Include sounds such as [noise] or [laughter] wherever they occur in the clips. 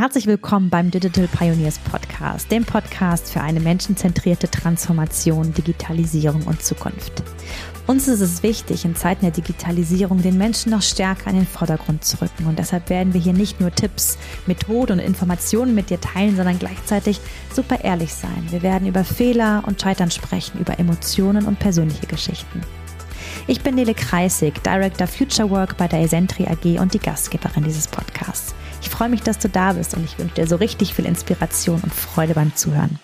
Herzlich willkommen beim Digital Pioneers Podcast, dem Podcast für eine menschenzentrierte Transformation, Digitalisierung und Zukunft. Uns ist es wichtig, in Zeiten der Digitalisierung den Menschen noch stärker in den Vordergrund zu rücken. Und deshalb werden wir hier nicht nur Tipps, Methoden und Informationen mit dir teilen, sondern gleichzeitig super ehrlich sein. Wir werden über Fehler und Scheitern sprechen, über Emotionen und persönliche Geschichten. Ich bin Nele Kreisig, Director Future Work bei der Esentri AG und die Gastgeberin dieses Podcasts. Ich freue mich, dass du da bist und ich wünsche dir so richtig viel Inspiration und Freude beim Zuhören.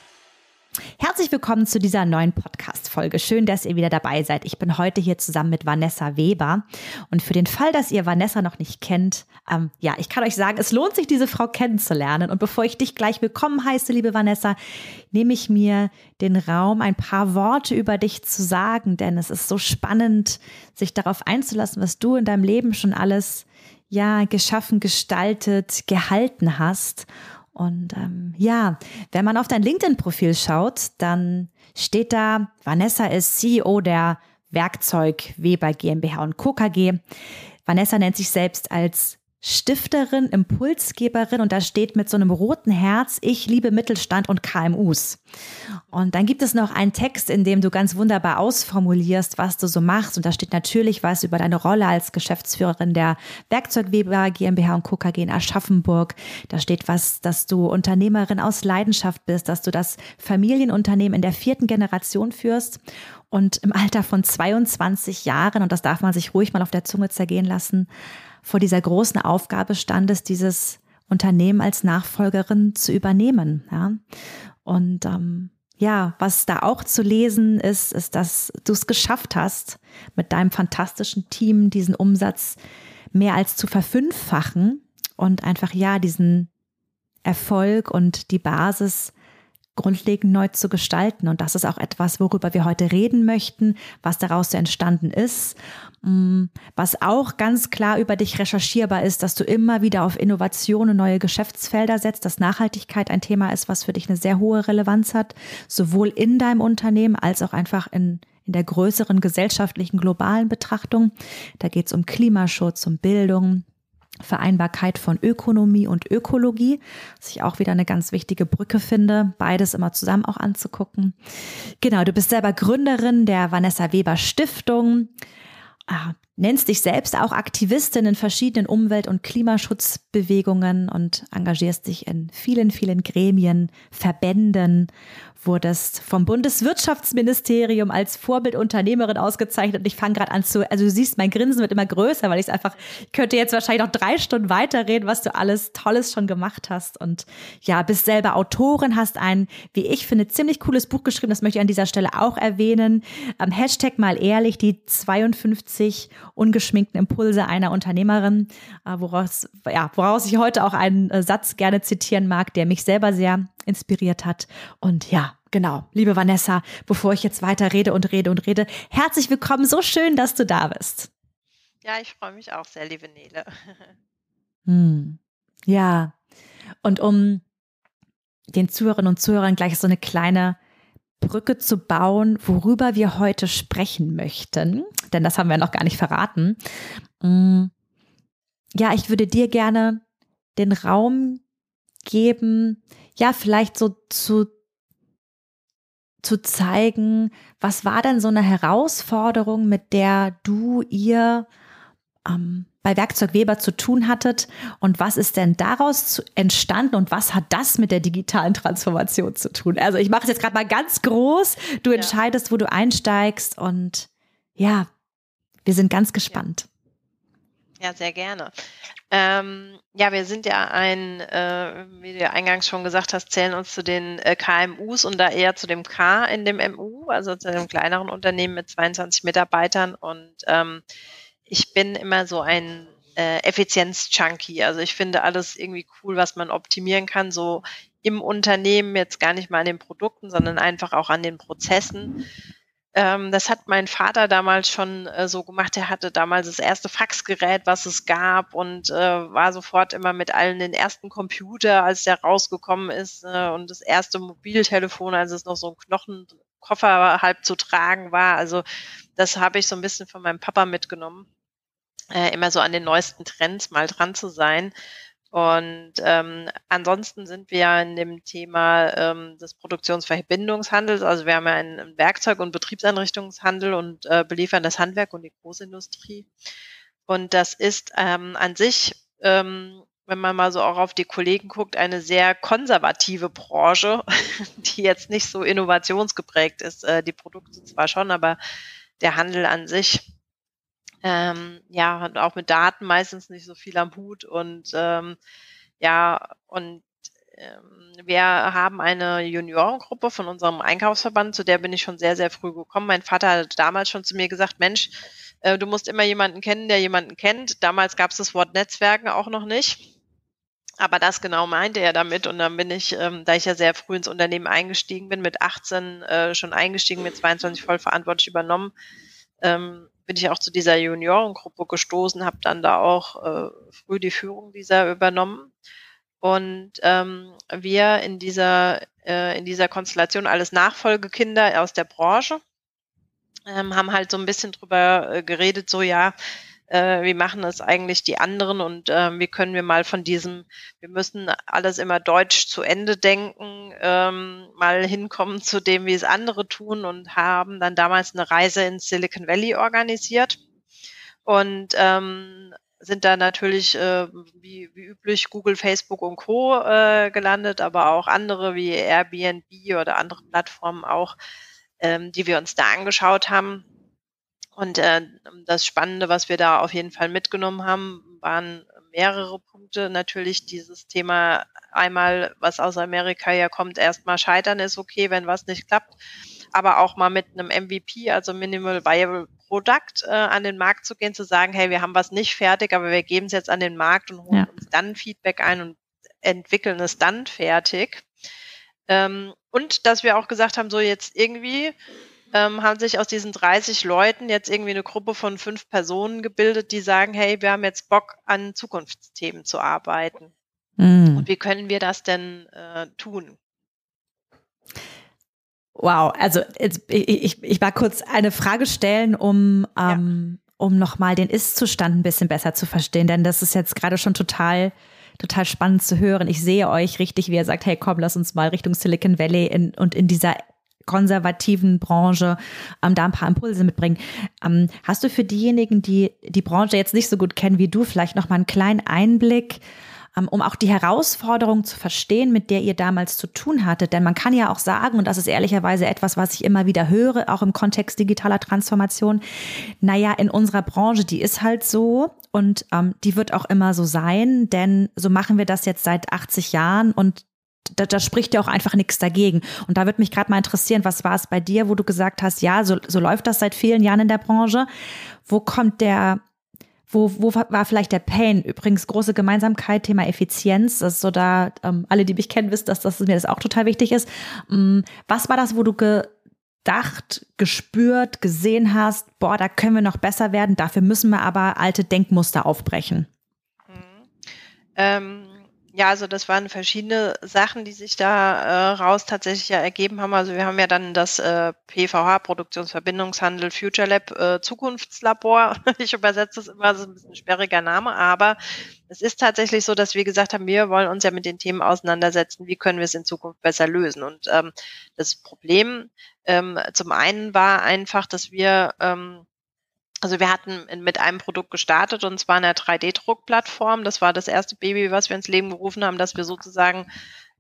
Herzlich willkommen zu dieser neuen Podcast-Folge. Schön, dass ihr wieder dabei seid. Ich bin heute hier zusammen mit Vanessa Weber. Und für den Fall, dass ihr Vanessa noch nicht kennt, ähm, ja, ich kann euch sagen, es lohnt sich, diese Frau kennenzulernen. Und bevor ich dich gleich willkommen heiße, liebe Vanessa, nehme ich mir den Raum, ein paar Worte über dich zu sagen, denn es ist so spannend, sich darauf einzulassen, was du in deinem Leben schon alles ja geschaffen, gestaltet, gehalten hast. Und ähm, ja, wenn man auf dein LinkedIn-Profil schaut, dann steht da, Vanessa ist CEO der Werkzeug Weber GmbH und Co. KG. Vanessa nennt sich selbst als Stifterin, Impulsgeberin und da steht mit so einem roten Herz, ich liebe Mittelstand und KMUs. Und dann gibt es noch einen Text, in dem du ganz wunderbar ausformulierst, was du so machst. Und da steht natürlich was über deine Rolle als Geschäftsführerin der Werkzeugweber GmbH und Co. KG in Aschaffenburg. Da steht was, dass du Unternehmerin aus Leidenschaft bist, dass du das Familienunternehmen in der vierten Generation führst und im Alter von 22 Jahren, und das darf man sich ruhig mal auf der Zunge zergehen lassen, vor dieser großen Aufgabe standest, dieses Unternehmen als Nachfolgerin zu übernehmen. Ja? Und ähm, ja, was da auch zu lesen ist, ist, dass du es geschafft hast, mit deinem fantastischen Team diesen Umsatz mehr als zu verfünffachen und einfach ja diesen Erfolg und die Basis grundlegend neu zu gestalten. Und das ist auch etwas, worüber wir heute reden möchten, was daraus so entstanden ist. Mm, was auch ganz klar über dich recherchierbar ist, dass du immer wieder auf Innovation und neue Geschäftsfelder setzt, dass Nachhaltigkeit ein Thema ist, was für dich eine sehr hohe Relevanz hat, sowohl in deinem Unternehmen als auch einfach in, in der größeren gesellschaftlichen globalen Betrachtung. Da geht es um Klimaschutz, um Bildung, Vereinbarkeit von Ökonomie und Ökologie, was ich auch wieder eine ganz wichtige Brücke finde, beides immer zusammen auch anzugucken. Genau, du bist selber Gründerin der Vanessa Weber Stiftung, äh, nennst dich selbst auch Aktivistin in verschiedenen Umwelt- und Klimaschutzbewegungen und engagierst dich in vielen, vielen Gremien, Verbänden wurdest vom Bundeswirtschaftsministerium als Vorbildunternehmerin ausgezeichnet. Und ich fange gerade an zu, also du siehst, mein Grinsen wird immer größer, weil ich es einfach, ich könnte jetzt wahrscheinlich noch drei Stunden weiterreden, was du alles Tolles schon gemacht hast. Und ja, bist selber Autorin, hast ein, wie ich finde, ziemlich cooles Buch geschrieben. Das möchte ich an dieser Stelle auch erwähnen. Ähm, Hashtag mal ehrlich, die 52 ungeschminkten Impulse einer Unternehmerin, äh, woraus, ja, woraus ich heute auch einen äh, Satz gerne zitieren mag, der mich selber sehr inspiriert hat. Und ja, genau, liebe Vanessa, bevor ich jetzt weiter rede und rede und rede, herzlich willkommen. So schön, dass du da bist. Ja, ich freue mich auch sehr, liebe Nele. [laughs] Hm. Ja, und um den Zuhörerinnen und Zuhörern gleich so eine kleine Brücke zu bauen, worüber wir heute sprechen möchten, denn das haben wir noch gar nicht verraten. Hm. Ja, ich würde dir gerne den Raum geben, ja, vielleicht so zu, zu zeigen, was war denn so eine Herausforderung, mit der du ihr ähm, bei Werkzeug Weber zu tun hattet und was ist denn daraus entstanden und was hat das mit der digitalen Transformation zu tun? Also ich mache es jetzt gerade mal ganz groß, du ja. entscheidest, wo du einsteigst und ja, wir sind ganz gespannt. Ja, ja sehr gerne. Ähm, ja, wir sind ja ein, äh, wie du eingangs schon gesagt hast, zählen uns zu den äh, KMUs und da eher zu dem K in dem MU, also zu einem kleineren Unternehmen mit 22 Mitarbeitern. Und ähm, ich bin immer so ein äh, Effizienz-Junkie. Also ich finde alles irgendwie cool, was man optimieren kann, so im Unternehmen, jetzt gar nicht mal an den Produkten, sondern einfach auch an den Prozessen. Ähm, das hat mein Vater damals schon äh, so gemacht. Er hatte damals das erste Faxgerät, was es gab und äh, war sofort immer mit allen den ersten Computer, als der rausgekommen ist äh, und das erste Mobiltelefon, als es noch so ein Knochenkoffer halb zu tragen war. Also das habe ich so ein bisschen von meinem Papa mitgenommen, äh, immer so an den neuesten Trends mal dran zu sein. Und ähm, ansonsten sind wir ja in dem Thema ähm, des Produktionsverbindungshandels. Also wir haben ja einen Werkzeug- und Betriebseinrichtungshandel und äh, beliefern das Handwerk und die Großindustrie. Und das ist ähm, an sich, ähm, wenn man mal so auch auf die Kollegen guckt, eine sehr konservative Branche, [laughs] die jetzt nicht so innovationsgeprägt ist. Äh, die Produkte zwar schon, aber der Handel an sich ähm, ja, hat auch mit Daten meistens nicht so viel am Hut und ähm, ja, und ähm, wir haben eine Juniorengruppe von unserem Einkaufsverband, zu der bin ich schon sehr, sehr früh gekommen. Mein Vater hat damals schon zu mir gesagt, Mensch, äh, du musst immer jemanden kennen, der jemanden kennt. Damals gab es das Wort Netzwerken auch noch nicht. Aber das genau meinte er damit. Und dann bin ich, ähm, da ich ja sehr früh ins Unternehmen eingestiegen bin, mit 18 äh, schon eingestiegen, mit 22 voll verantwortlich übernommen, ähm, bin ich auch zu dieser Juniorengruppe gestoßen, habe dann da auch äh, früh die Führung dieser übernommen. Und ähm, wir in dieser, äh, in dieser Konstellation alles Nachfolgekinder aus der Branche ähm, haben halt so ein bisschen drüber äh, geredet, so ja, äh, wie machen es eigentlich die anderen und äh, wie können wir mal von diesem, wir müssen alles immer deutsch zu Ende denken, ähm, mal hinkommen zu dem, wie es andere tun und haben dann damals eine Reise ins Silicon Valley organisiert und ähm, sind da natürlich äh, wie, wie üblich Google, Facebook und Co. Äh, gelandet, aber auch andere wie Airbnb oder andere Plattformen auch, ähm, die wir uns da angeschaut haben und äh, das Spannende, was wir da auf jeden Fall mitgenommen haben, waren mehrere Punkte. Natürlich dieses Thema einmal, was aus Amerika ja kommt, erstmal scheitern ist okay, wenn was nicht klappt, aber auch mal mit einem MVP, also Minimal Viable Product, äh, an den Markt zu gehen, zu sagen, hey, wir haben was nicht fertig, aber wir geben es jetzt an den Markt und holen ja. uns dann Feedback ein und entwickeln es dann fertig. Ähm, und dass wir auch gesagt haben, so jetzt irgendwie ähm, haben sich aus diesen 30 Leuten jetzt irgendwie eine Gruppe von fünf Personen gebildet, die sagen, hey, wir haben jetzt Bock an Zukunftsthemen zu arbeiten. Mm. Und wie können wir das denn äh, tun? Wow, also ich, ich, ich war kurz eine Frage stellen, um, ähm, ja. um nochmal den Ist-Zustand ein bisschen besser zu verstehen, denn das ist jetzt gerade schon total total spannend zu hören. Ich sehe euch richtig, wie ihr sagt, hey komm, lass uns mal Richtung Silicon Valley in, und in dieser konservativen Branche ähm, da ein paar Impulse mitbringen. Ähm, hast du für diejenigen, die die Branche jetzt nicht so gut kennen wie du, vielleicht noch mal einen kleinen Einblick, ähm, um auch die Herausforderung zu verstehen, mit der ihr damals zu tun hattet? Denn man kann ja auch sagen, und das ist ehrlicherweise etwas, was ich immer wieder höre, auch im Kontext digitaler Transformation, naja, in unserer Branche, die ist halt so und ähm, die wird auch immer so sein, denn so machen wir das jetzt seit 80 Jahren und da, da spricht ja auch einfach nichts dagegen. Und da würde mich gerade mal interessieren, was war es bei dir, wo du gesagt hast, ja, so, so läuft das seit vielen Jahren in der Branche. Wo kommt der, wo, wo war vielleicht der Pain? Übrigens große Gemeinsamkeit, Thema Effizienz. Das ist so da, ähm, alle, die mich kennen, wissen, dass, dass mir das auch total wichtig ist. Ähm, was war das, wo du gedacht, gespürt, gesehen hast, boah, da können wir noch besser werden, dafür müssen wir aber alte Denkmuster aufbrechen? Mhm. Ähm ja, also das waren verschiedene Sachen, die sich da äh, raus tatsächlich ja ergeben haben. Also wir haben ja dann das äh, PVH, Produktionsverbindungshandel Future Lab äh, Zukunftslabor. [laughs] Ich übersetze es immer, ist ein bisschen sperriger Name, aber es ist tatsächlich so, dass wir gesagt haben, wir wollen uns ja mit den Themen auseinandersetzen, wie können wir es in Zukunft besser lösen. Und ähm, das Problem ähm, zum einen war einfach, dass wir ähm, also wir hatten mit einem Produkt gestartet und zwar einer 3D-Druckplattform. Das war das erste Baby, was wir ins Leben gerufen haben, dass wir sozusagen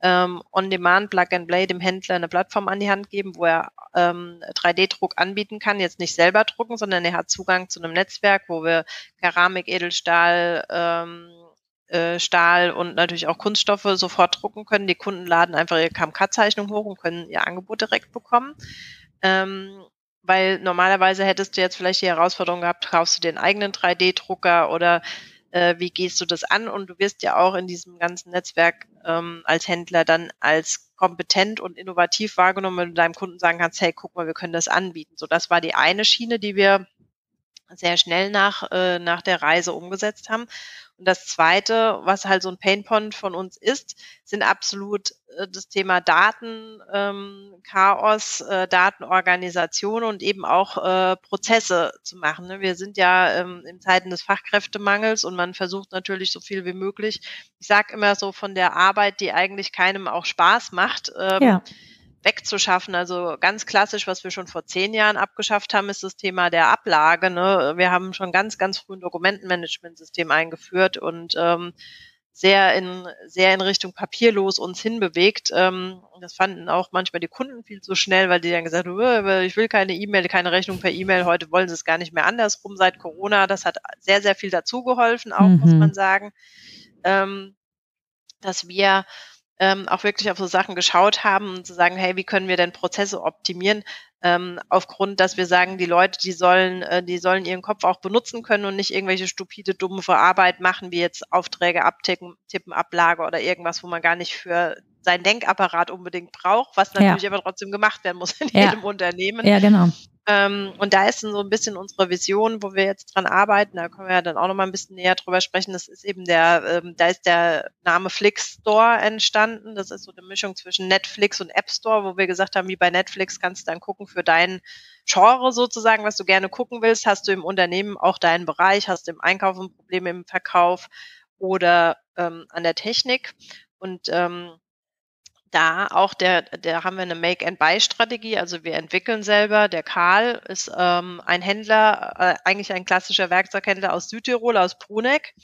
ähm, on-demand, Plug and Play dem Händler eine Plattform an die Hand geben, wo er ähm, 3D-Druck anbieten kann. Jetzt nicht selber drucken, sondern er hat Zugang zu einem Netzwerk, wo wir Keramik, Edelstahl, ähm, äh, Stahl und natürlich auch Kunststoffe sofort drucken können. Die Kunden laden einfach ihre KMK-Zeichnung hoch und können ihr Angebot direkt bekommen. Ähm, weil normalerweise hättest du jetzt vielleicht die Herausforderung gehabt, kaufst du den eigenen 3D-Drucker oder äh, wie gehst du das an? Und du wirst ja auch in diesem ganzen Netzwerk ähm, als Händler dann als kompetent und innovativ wahrgenommen, wenn du deinem Kunden sagen kannst, hey, guck mal, wir können das anbieten. So, das war die eine Schiene, die wir sehr schnell nach, äh, nach der Reise umgesetzt haben. Und das Zweite, was halt so ein Painpoint von uns ist, sind absolut äh, das Thema Daten, ähm, Chaos, äh, Datenorganisation und eben auch äh, Prozesse zu machen. Ne? Wir sind ja ähm, in Zeiten des Fachkräftemangels und man versucht natürlich so viel wie möglich. Ich sage immer so von der Arbeit, die eigentlich keinem auch Spaß macht. Ähm, ja wegzuschaffen. Also ganz klassisch, was wir schon vor zehn Jahren abgeschafft haben, ist das Thema der Ablage. Ne? Wir haben schon ganz, ganz früh ein Dokumentenmanagementsystem eingeführt und ähm, sehr in sehr in Richtung papierlos uns hinbewegt. Ähm, das fanden auch manchmal die Kunden viel zu schnell, weil die dann gesagt haben, ich will keine E-Mail, keine Rechnung per E-Mail. Heute wollen sie es gar nicht mehr andersrum seit Corona. Das hat sehr sehr viel dazugeholfen, auch mhm. muss man sagen, ähm, dass wir ähm, auch wirklich auf so Sachen geschaut haben und zu sagen, hey, wie können wir denn Prozesse optimieren? Ähm, aufgrund, dass wir sagen, die Leute, die sollen, äh, die sollen ihren Kopf auch benutzen können und nicht irgendwelche stupide, dumme Arbeit machen, wie jetzt Aufträge abtippen, tippen, Ablage oder irgendwas, wo man gar nicht für seinen Denkapparat unbedingt braucht, was natürlich ja. aber trotzdem gemacht werden muss in ja. jedem Unternehmen. Ja, genau. Ähm, und da ist dann so ein bisschen unsere Vision, wo wir jetzt dran arbeiten. Da können wir ja dann auch noch mal ein bisschen näher drüber sprechen. Das ist eben der, ähm, da ist der Name Flix Store entstanden. Das ist so eine Mischung zwischen Netflix und App Store, wo wir gesagt haben, wie bei Netflix kannst du dann gucken für dein Genre sozusagen, was du gerne gucken willst. Hast du im Unternehmen auch deinen Bereich, hast du im Einkauf ein Problem im Verkauf oder ähm, an der Technik. Und ähm, da auch der, der haben wir eine Make-and-Buy-Strategie, also wir entwickeln selber. Der Karl ist ähm, ein Händler, äh, eigentlich ein klassischer Werkzeughändler aus Südtirol, aus Bruneck.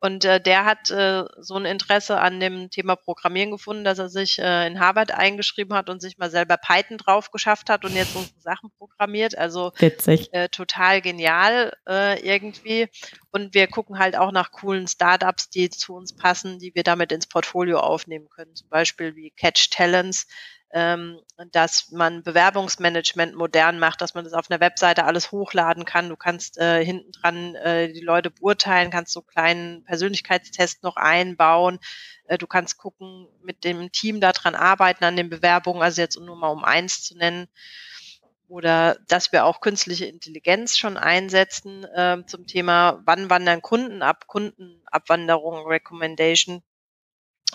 Und äh, der hat äh, so ein Interesse an dem Thema Programmieren gefunden, dass er sich äh, in Harvard eingeschrieben hat und sich mal selber Python drauf geschafft hat und jetzt unsere Sachen programmiert. Also Witzig. Äh, total genial äh, irgendwie. Und wir gucken halt auch nach coolen Startups, die zu uns passen, die wir damit ins Portfolio aufnehmen können. Zum Beispiel wie Catch Talents ähm, dass man Bewerbungsmanagement modern macht, dass man das auf einer Webseite alles hochladen kann. Du kannst äh, hinten dran äh, die Leute beurteilen, kannst so kleinen Persönlichkeitstest noch einbauen. Äh, du kannst gucken, mit dem Team daran arbeiten, an den Bewerbungen, also jetzt nur mal um eins zu nennen. Oder dass wir auch künstliche Intelligenz schon einsetzen äh, zum Thema, wann wandern Kunden ab, Kundenabwanderung, Recommendation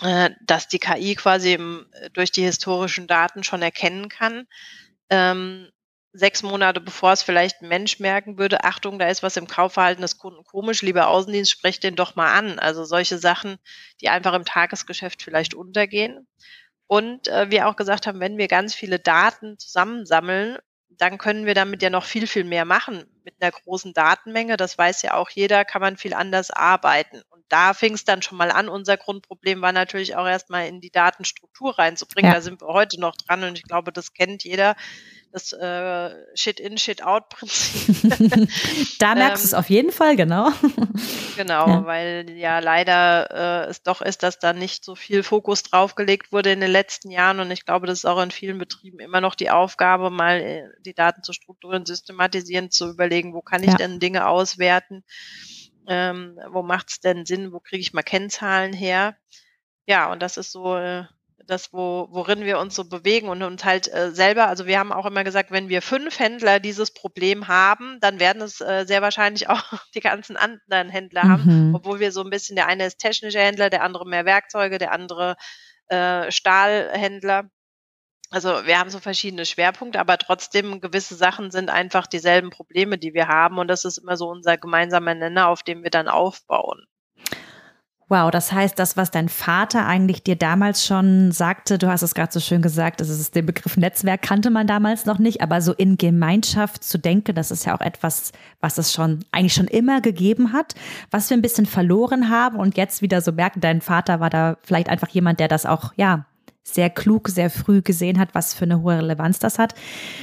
dass die KI quasi im, durch die historischen Daten schon erkennen kann, ähm, sechs Monate bevor es vielleicht ein Mensch merken würde, Achtung, da ist was im Kaufverhalten des Kunden komisch, lieber Außendienst, sprecht den doch mal an. Also solche Sachen, die einfach im Tagesgeschäft vielleicht untergehen. Und äh, wir auch gesagt haben, wenn wir ganz viele Daten zusammensammeln, dann können wir damit ja noch viel, viel mehr machen. Mit einer großen Datenmenge, das weiß ja auch jeder, kann man viel anders arbeiten da fing es dann schon mal an. Unser Grundproblem war natürlich auch erstmal in die Datenstruktur reinzubringen. Ja. Da sind wir heute noch dran und ich glaube, das kennt jeder. Das äh, Shit-in, Shit-out-Prinzip. [laughs] da merkst du es ähm, auf jeden Fall, genau. genau, ja. weil ja leider äh, es doch ist, dass da nicht so viel Fokus draufgelegt wurde in den letzten Jahren. Und ich glaube, das ist auch in vielen Betrieben immer noch die Aufgabe, mal äh, die Daten zu strukturieren, systematisieren, zu überlegen, wo kann ich ja. denn Dinge auswerten ähm, wo macht es denn Sinn, wo kriege ich mal Kennzahlen her? Ja, und das ist so äh, das, wo, worin wir uns so bewegen und uns halt äh, selber, also wir haben auch immer gesagt, wenn wir fünf Händler dieses Problem haben, dann werden es äh, sehr wahrscheinlich [laughs] auch die ganzen anderen Händler mhm. haben, obwohl wir so ein bisschen, der eine ist technischer Händler, der andere mehr Werkzeuge, der andere äh, Stahlhändler. Also wir haben so verschiedene Schwerpunkte, aber trotzdem gewisse Sachen sind einfach dieselben Probleme, die wir haben. Und das ist immer so unser gemeinsamer Nenner, auf dem wir dann aufbauen. Wow, das heißt, das, was dein Vater eigentlich dir damals schon sagte, du hast es gerade so schön gesagt, das ist den Begriff Netzwerk kannte man damals noch nicht, aber so in Gemeinschaft zu denken, das ist ja auch etwas, was es schon eigentlich schon immer gegeben hat, was wir ein bisschen verloren haben und jetzt wieder so merken, dein Vater war da vielleicht einfach jemand, der das auch, ja, sehr klug, sehr früh gesehen hat, was für eine hohe Relevanz das hat.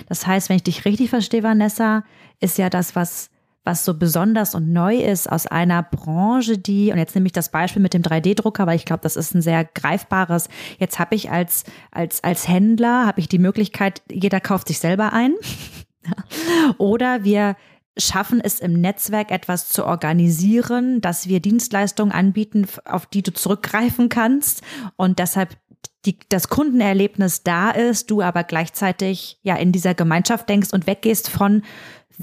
Das heißt, wenn ich dich richtig verstehe, Vanessa, ist ja das, was was so besonders und neu ist aus einer Branche, die, und jetzt nehme ich das Beispiel mit dem 3D-Drucker, weil ich glaube, das ist ein sehr greifbares, jetzt habe ich als, als, als Händler, habe ich die Möglichkeit, jeder kauft sich selber ein. [laughs] Oder wir schaffen es im Netzwerk etwas zu organisieren, dass wir Dienstleistungen anbieten, auf die du zurückgreifen kannst und deshalb die, das Kundenerlebnis da ist, du aber gleichzeitig ja in dieser Gemeinschaft denkst und weggehst von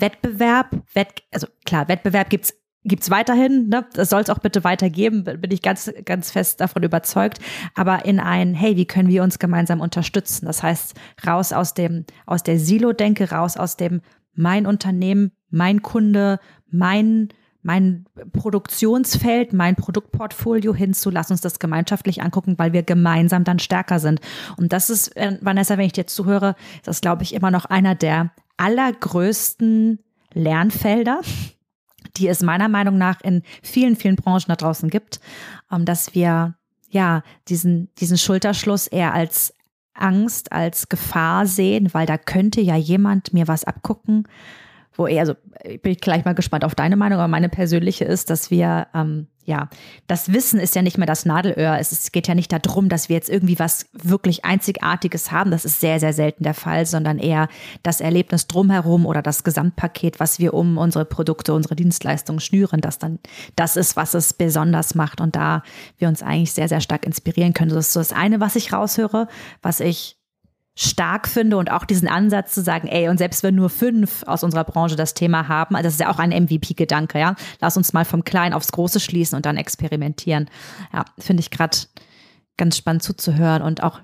Wettbewerb, Wett, also klar, Wettbewerb gibt's gibt es weiterhin, ne? das soll es auch bitte weitergeben, bin ich ganz, ganz fest davon überzeugt, aber in ein, hey, wie können wir uns gemeinsam unterstützen? Das heißt, raus aus dem, aus der Silo-Denke, raus aus dem mein Unternehmen, mein Kunde, mein, mein Produktionsfeld, mein Produktportfolio hinzu, lass uns das gemeinschaftlich angucken, weil wir gemeinsam dann stärker sind. Und das ist, äh, Vanessa, wenn ich dir zuhöre, das glaube ich immer noch einer der allergrößten Lernfelder, die es meiner Meinung nach in vielen, vielen Branchen da draußen gibt, ähm, dass wir ja diesen, diesen Schulterschluss eher als Angst, als Gefahr sehen, weil da könnte ja jemand mir was abgucken, wo eher, also bin ich gleich mal gespannt auf deine Meinung, aber meine persönliche ist, dass wir, ähm, ja, das Wissen ist ja nicht mehr das Nadelöhr. Es, geht ja nicht darum, dass wir jetzt irgendwie was wirklich Einzigartiges haben. Das ist sehr, sehr selten der Fall, sondern eher das Erlebnis drumherum oder das Gesamtpaket, was wir um unsere Produkte, unsere Dienstleistungen schnüren, das dann das ist, was es besonders macht und da wir uns eigentlich sehr, sehr stark inspirieren können. Das ist so das eine, was ich raushöre, was ich stark finde und auch diesen Ansatz zu sagen, ey, und selbst wenn nur fünf aus unserer Branche das Thema haben, also das ist ja auch ein MVP-Gedanke, ja, lass uns mal vom Kleinen aufs Große schließen und dann experimentieren. Ja, finde ich gerade ganz spannend zuzuhören und auch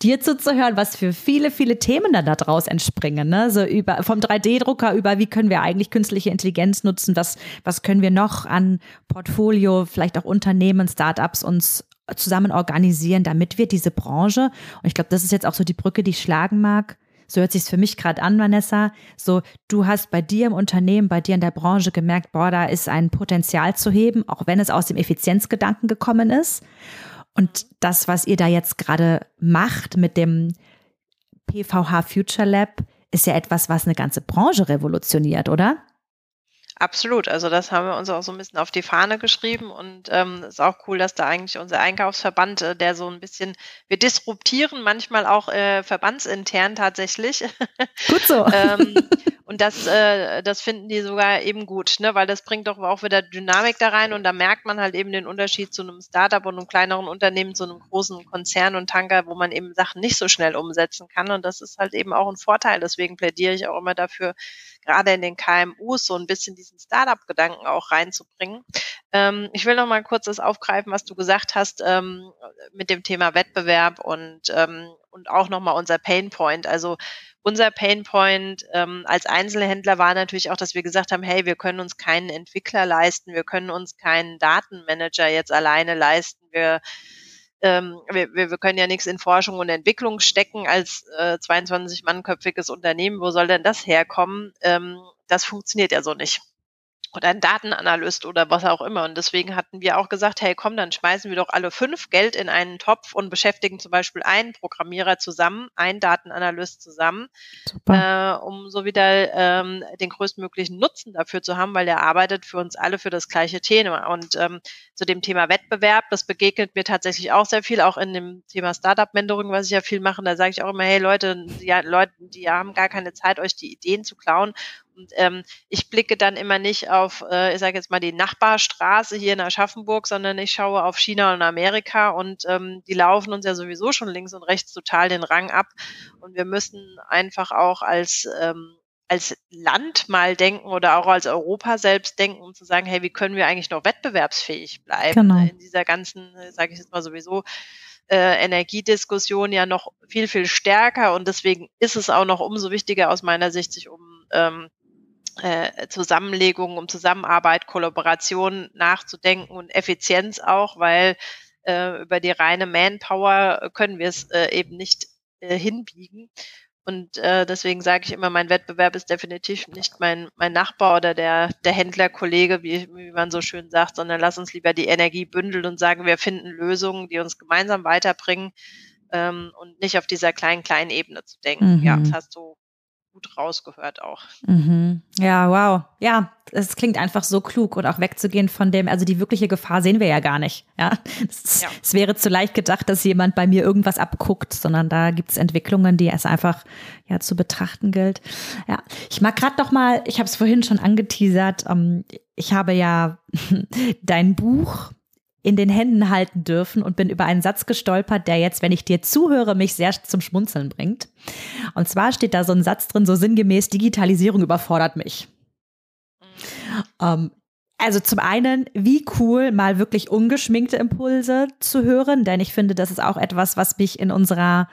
dir zuzuhören, was für viele, viele Themen dann daraus entspringen. Ne? So über vom 3D-Drucker über, wie können wir eigentlich künstliche Intelligenz nutzen, was, was können wir noch an Portfolio, vielleicht auch Unternehmen, Startups uns zusammen organisieren, damit wir diese Branche, und ich glaube, das ist jetzt auch so die Brücke, die ich schlagen mag, so hört sich für mich gerade an, Vanessa. So, du hast bei dir im Unternehmen, bei dir in der Branche gemerkt, boah, da ist ein Potenzial zu heben, auch wenn es aus dem Effizienzgedanken gekommen ist. Und das, was ihr da jetzt gerade macht mit dem PVH Future Lab, ist ja etwas, was eine ganze Branche revolutioniert, oder? Absolut, also das haben wir uns auch so ein bisschen auf die Fahne geschrieben und ähm, ist auch cool, dass da eigentlich unser Einkaufsverband, äh, der so ein bisschen, wir disruptieren manchmal auch äh, verbandsintern tatsächlich. Gut so. [laughs] ähm, und das, äh, das finden die sogar eben gut, ne? weil das bringt doch auch wieder Dynamik da rein und da merkt man halt eben den Unterschied zu einem Startup und einem kleineren Unternehmen, zu einem großen Konzern und Tanker, wo man eben Sachen nicht so schnell umsetzen kann und das ist halt eben auch ein Vorteil. Deswegen plädiere ich auch immer dafür, gerade in den KMUs so ein bisschen diesen Startup-Gedanken auch reinzubringen. Ähm, ich will noch mal kurz das aufgreifen, was du gesagt hast ähm, mit dem Thema Wettbewerb und, ähm, und auch noch mal unser Pain Point. Also unser Pain Point ähm, als Einzelhändler war natürlich auch, dass wir gesagt haben, hey, wir können uns keinen Entwickler leisten, wir können uns keinen Datenmanager jetzt alleine leisten. Wir ähm, wir, wir können ja nichts in Forschung und Entwicklung stecken als äh, 22-mannköpfiges Unternehmen. Wo soll denn das herkommen? Ähm, das funktioniert ja so nicht oder ein Datenanalyst oder was auch immer. Und deswegen hatten wir auch gesagt, hey, komm, dann schmeißen wir doch alle fünf Geld in einen Topf und beschäftigen zum Beispiel einen Programmierer zusammen, einen Datenanalyst zusammen, äh, um so wieder ähm, den größtmöglichen Nutzen dafür zu haben, weil der arbeitet für uns alle für das gleiche Thema. Und ähm, zu dem Thema Wettbewerb, das begegnet mir tatsächlich auch sehr viel, auch in dem Thema Startup-Mentoring, was ich ja viel mache. Da sage ich auch immer, hey Leute, die, Leute, die haben gar keine Zeit, euch die Ideen zu klauen und ähm, ich blicke dann immer nicht auf, äh, ich sage jetzt mal, die Nachbarstraße hier in Aschaffenburg, sondern ich schaue auf China und Amerika und ähm, die laufen uns ja sowieso schon links und rechts total den Rang ab. Und wir müssen einfach auch als ähm, als Land mal denken oder auch als Europa selbst denken, um zu sagen, hey, wie können wir eigentlich noch wettbewerbsfähig bleiben genau. in dieser ganzen, sage ich jetzt mal sowieso, äh, Energiediskussion ja noch viel, viel stärker und deswegen ist es auch noch umso wichtiger aus meiner Sicht, sich um ähm, äh, Zusammenlegung, um Zusammenarbeit, Kollaboration nachzudenken und Effizienz auch, weil äh, über die reine Manpower können wir es äh, eben nicht äh, hinbiegen. Und äh, deswegen sage ich immer, mein Wettbewerb ist definitiv nicht mein, mein Nachbar oder der, der Händlerkollege, wie, wie man so schön sagt, sondern lass uns lieber die Energie bündeln und sagen, wir finden Lösungen, die uns gemeinsam weiterbringen ähm, und nicht auf dieser kleinen, kleinen Ebene zu denken. Mhm. Ja, das hast du gut rausgehört auch. Mhm. Ja, wow. Ja, es klingt einfach so klug und auch wegzugehen von dem, also die wirkliche Gefahr sehen wir ja gar nicht. Ja, es, ja. es wäre zu leicht gedacht, dass jemand bei mir irgendwas abguckt, sondern da gibt es Entwicklungen, die es einfach ja zu betrachten gilt. Ja, ich mag gerade noch mal, ich habe es vorhin schon angeteasert, ähm, ich habe ja [laughs] dein Buch in den Händen halten dürfen und bin über einen Satz gestolpert, der jetzt, wenn ich dir zuhöre, mich sehr zum Schmunzeln bringt. Und zwar steht da so ein Satz drin, so sinngemäß, Digitalisierung überfordert mich. Ähm, also zum einen, wie cool, mal wirklich ungeschminkte Impulse zu hören, denn ich finde, das ist auch etwas, was mich in unserer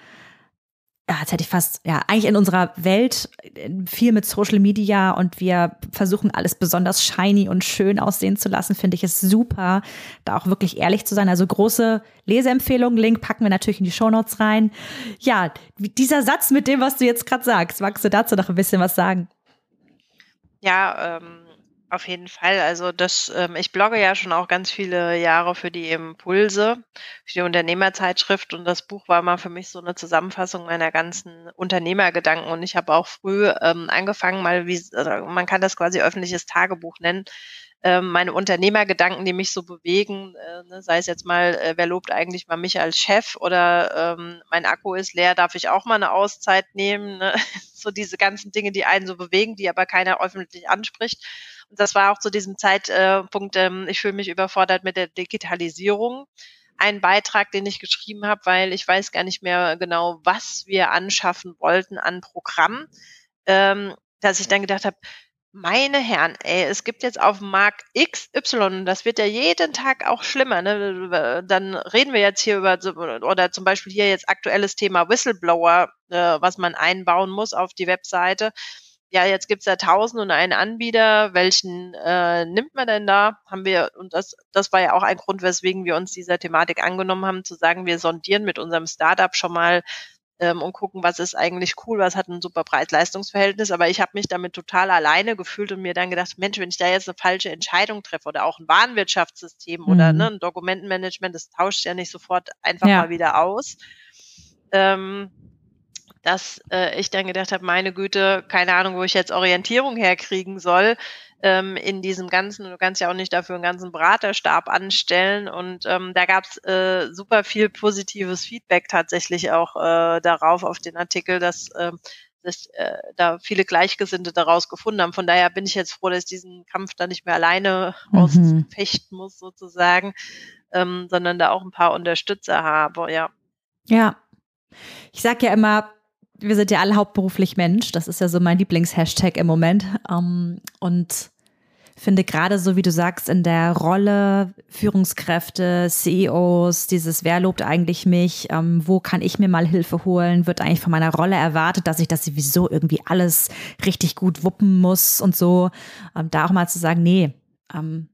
ja, jetzt hätte ich fast, ja, eigentlich in unserer Welt äh, viel mit Social Media und wir versuchen alles besonders shiny und schön aussehen zu lassen, finde ich es super, da auch wirklich ehrlich zu sein. Also große Leseempfehlung, Link packen wir natürlich in die Shownotes rein. Ja, dieser Satz mit dem, was du jetzt gerade sagst, magst du dazu noch ein bisschen was sagen? Ja, ähm, auf jeden Fall. Also das, ähm, ich blogge ja schon auch ganz viele Jahre für die Impulse, für die Unternehmerzeitschrift und das Buch war mal für mich so eine Zusammenfassung meiner ganzen Unternehmergedanken und ich habe auch früh ähm, angefangen, mal wie, also man kann das quasi öffentliches Tagebuch nennen, ähm, meine Unternehmergedanken, die mich so bewegen, äh, ne, sei es jetzt mal, äh, wer lobt eigentlich mal mich als Chef oder ähm, mein Akku ist leer, darf ich auch mal eine Auszeit nehmen, ne? [laughs] so diese ganzen Dinge, die einen so bewegen, die aber keiner öffentlich anspricht das war auch zu diesem Zeitpunkt, ähm, ich fühle mich überfordert mit der Digitalisierung. Ein Beitrag, den ich geschrieben habe, weil ich weiß gar nicht mehr genau, was wir anschaffen wollten an Programm, ähm, dass ich dann gedacht habe, meine Herren, ey, es gibt jetzt auf dem Markt XY, das wird ja jeden Tag auch schlimmer. Ne? Dann reden wir jetzt hier über, oder zum Beispiel hier jetzt aktuelles Thema Whistleblower, äh, was man einbauen muss auf die Webseite ja, jetzt gibt's ja tausend und einen Anbieter, welchen äh, nimmt man denn da? Haben wir, und das, das war ja auch ein Grund, weswegen wir uns dieser Thematik angenommen haben, zu sagen, wir sondieren mit unserem Startup schon mal ähm, und gucken, was ist eigentlich cool, was hat ein super Preis-Leistungs-Verhältnis. Aber ich habe mich damit total alleine gefühlt und mir dann gedacht, Mensch, wenn ich da jetzt eine falsche Entscheidung treffe oder auch ein Warenwirtschaftssystem mhm. oder ne, ein Dokumentenmanagement, das tauscht ja nicht sofort einfach ja. mal wieder aus. Ähm, dass äh, ich dann gedacht habe, meine Güte, keine Ahnung, wo ich jetzt Orientierung herkriegen soll ähm, in diesem ganzen, du kannst ja auch nicht dafür einen ganzen Beraterstab anstellen und ähm, da gab es äh, super viel positives Feedback tatsächlich auch äh, darauf auf den Artikel, dass äh, dass äh, da viele Gleichgesinnte daraus gefunden haben. Von daher bin ich jetzt froh, dass ich diesen Kampf da nicht mehr alleine mhm. ausfechten muss, sozusagen, ähm, sondern da auch ein paar Unterstützer habe, ja. Ja. Ich sage ja immer, wir sind ja alle hauptberuflich Mensch. Das ist ja so mein Lieblingshashtag im Moment. Ähm, und finde gerade so, wie du sagst, in der Rolle Führungskräfte, CEOs, dieses Wer lobt eigentlich mich, ähm, wo kann ich mir mal Hilfe holen, wird eigentlich von meiner Rolle erwartet, dass ich das sowieso irgendwie alles richtig gut wuppen muss und so. Ähm, da auch mal zu sagen, nee, ähm,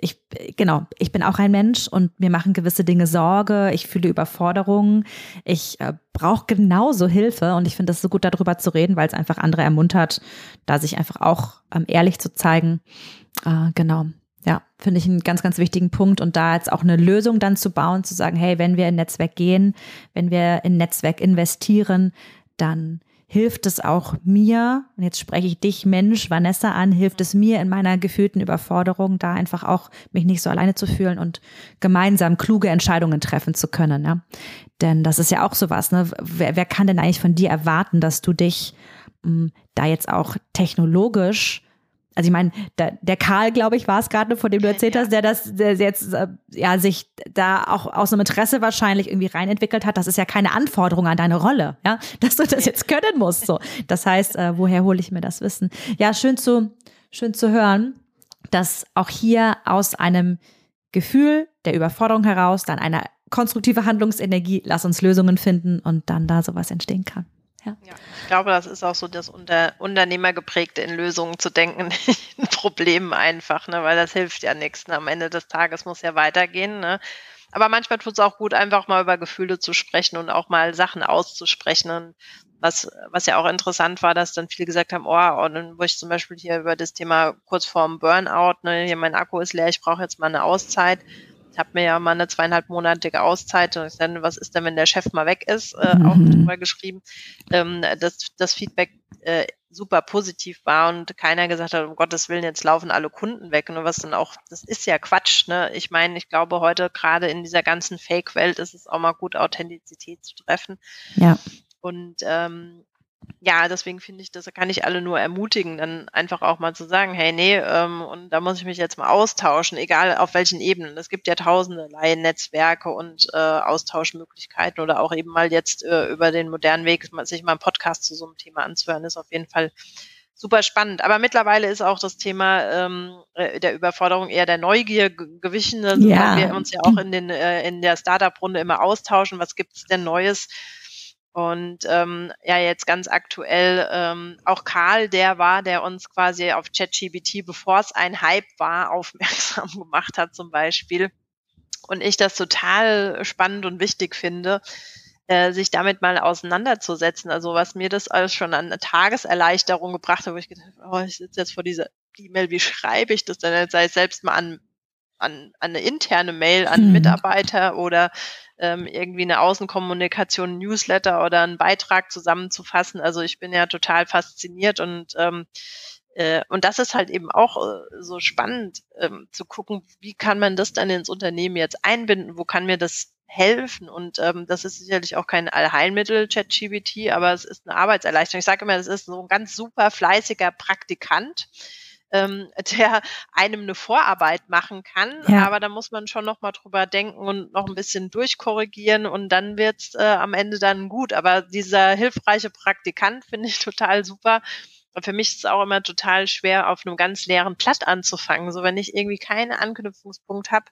ich, genau, ich bin auch ein Mensch und mir machen gewisse Dinge Sorge, ich fühle Überforderungen, ich äh, brauche genauso Hilfe und ich finde es so gut, darüber zu reden, weil es einfach andere ermuntert, da sich einfach auch ähm, ehrlich zu zeigen. Äh, genau. Ja, finde ich einen ganz, ganz wichtigen Punkt und da jetzt auch eine Lösung dann zu bauen, zu sagen, hey, wenn wir in Netzwerk gehen, wenn wir in Netzwerk investieren, dann hilft es auch mir, und jetzt spreche ich dich, Mensch, Vanessa an, hilft es mir in meiner gefühlten Überforderung, da einfach auch mich nicht so alleine zu fühlen und gemeinsam kluge Entscheidungen treffen zu können. Ja? Denn das ist ja auch sowas, ne? Wer, wer kann denn eigentlich von dir erwarten, dass du dich mh, hm, da jetzt auch technologisch also ich meine, der, der Karl, glaube ich, war es gerade, von dem du erzählt ja. hast, der das der jetzt äh, ja sich da auch aus einem Interesse wahrscheinlich irgendwie reinentwickelt hat. Das ist ja keine Anforderung an deine Rolle, ja, [laughs] dass du das jetzt können musst. So, das heißt, äh, woher hole ich mir das Wissen? Ja, schön zu schön zu hören, dass auch hier aus einem Gefühl der Überforderung heraus dann eine konstruktive Handlungsenergie, lass uns Lösungen finden und dann da sowas entstehen kann. Ja. ich glaube, das ist auch so das Unter Unternehmergeprägte in Lösungen zu denken, [laughs] in Problemen einfach, ne? weil das hilft ja nichts. Ne? Am Ende des Tages muss ja weitergehen. Ne? Aber manchmal tut es auch gut, einfach mal über Gefühle zu sprechen und auch mal Sachen auszusprechen. Und was, was ja auch interessant war, dass dann viele gesagt haben, oh, und wo ich zum Beispiel hier über das Thema kurz vorm Burnout, ne, hier mein Akku ist leer, ich brauche jetzt mal eine Auszeit habe mir ja mal eine zweieinhalbmonatige Auszeit und dann, was ist denn, wenn der Chef mal weg ist, äh, mhm. auch drüber geschrieben, ähm, dass das Feedback äh, super positiv war und keiner gesagt hat, um Gottes Willen, jetzt laufen alle Kunden weg. Und was dann auch, das ist ja Quatsch, ne? Ich meine, ich glaube, heute gerade in dieser ganzen Fake-Welt ist es auch mal gut, Authentizität zu treffen. Ja. Und ähm, ja, deswegen finde ich, das kann ich alle nur ermutigen, dann einfach auch mal zu sagen, hey, nee, ähm, und da muss ich mich jetzt mal austauschen, egal auf welchen Ebenen. Es gibt ja tausende Netzwerke und äh, Austauschmöglichkeiten oder auch eben mal jetzt äh, über den modernen Weg, sich mal einen Podcast zu so einem Thema anzuhören, ist auf jeden Fall super spannend. Aber mittlerweile ist auch das Thema ähm, äh, der Überforderung eher der Neugier gewichen, also ja. wir uns ja auch in, den, äh, in der Startup-Runde immer austauschen, was gibt es denn Neues. Und ähm, ja, jetzt ganz aktuell ähm, auch Karl, der war, der uns quasi auf ChatGBT, bevor es ein Hype war, [laughs] aufmerksam gemacht hat zum Beispiel. Und ich das total spannend und wichtig finde, äh, sich damit mal auseinanderzusetzen. Also was mir das alles schon an Tageserleichterung gebracht hat, wo ich gedacht habe, oh, ich sitze jetzt vor dieser E-Mail, wie schreibe ich das denn? Jetzt sei es selbst mal an, an, an eine interne Mail an hm. Mitarbeiter oder ähm, irgendwie eine Außenkommunikation, Newsletter oder einen Beitrag zusammenzufassen. Also ich bin ja total fasziniert und ähm, äh, und das ist halt eben auch äh, so spannend ähm, zu gucken, wie kann man das dann ins Unternehmen jetzt einbinden, wo kann mir das helfen. Und ähm, das ist sicherlich auch kein Allheilmittel, ChatGBT, aber es ist eine Arbeitserleichterung. Ich sage immer, es ist so ein ganz super fleißiger Praktikant, ähm, [laughs] der einem eine Vorarbeit machen kann. Ja. Aber da muss man schon noch mal drüber denken und noch ein bisschen durchkorrigieren und dann wird's äh, am Ende dann gut. Aber dieser hilfreiche Praktikant finde ich [laughs] total super. Und für mich ist es auch immer total schwer, auf einem ganz leeren Blatt anzufangen. So wenn ich irgendwie keinen Anknüpfungspunkt habe,